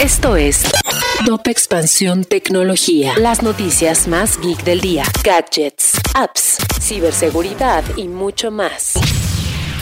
Esto es Top Expansión Tecnología. Las noticias más geek del día. Gadgets, apps, ciberseguridad y mucho más.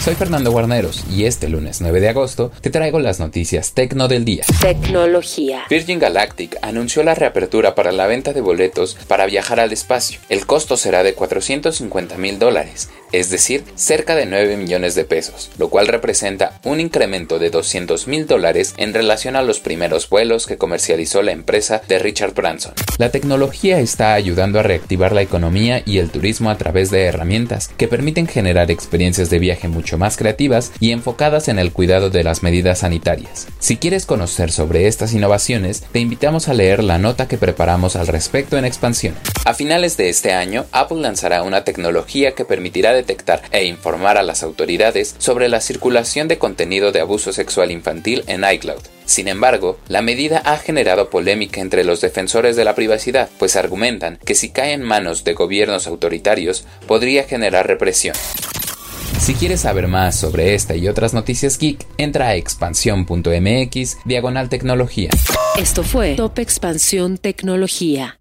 Soy Fernando Guarneros y este lunes 9 de agosto te traigo las noticias tecno del día. Tecnología. Virgin Galactic anunció la reapertura para la venta de boletos para viajar al espacio. El costo será de 450 mil dólares, es decir, cerca de 9 millones de pesos, lo cual representa un incremento de 200 mil dólares en relación a los primeros vuelos que comercializó la empresa de Richard Branson. La tecnología está ayudando a reactivar la economía y el turismo a través de herramientas que permiten generar experiencias de viaje mucho más creativas y enfocadas en el cuidado de las medidas sanitarias. Si quieres conocer sobre estas innovaciones, te invitamos a leer la nota que preparamos al respecto en expansión. A finales de este año, Apple lanzará una tecnología que permitirá detectar e informar a las autoridades sobre la circulación de contenido de abuso sexual infantil en iCloud. Sin embargo, la medida ha generado polémica entre los defensores de la privacidad, pues argumentan que si cae en manos de gobiernos autoritarios podría generar represión. Si quieres saber más sobre esta y otras noticias geek, entra a expansión.mx diagonal tecnología. Esto fue Top Expansión Tecnología.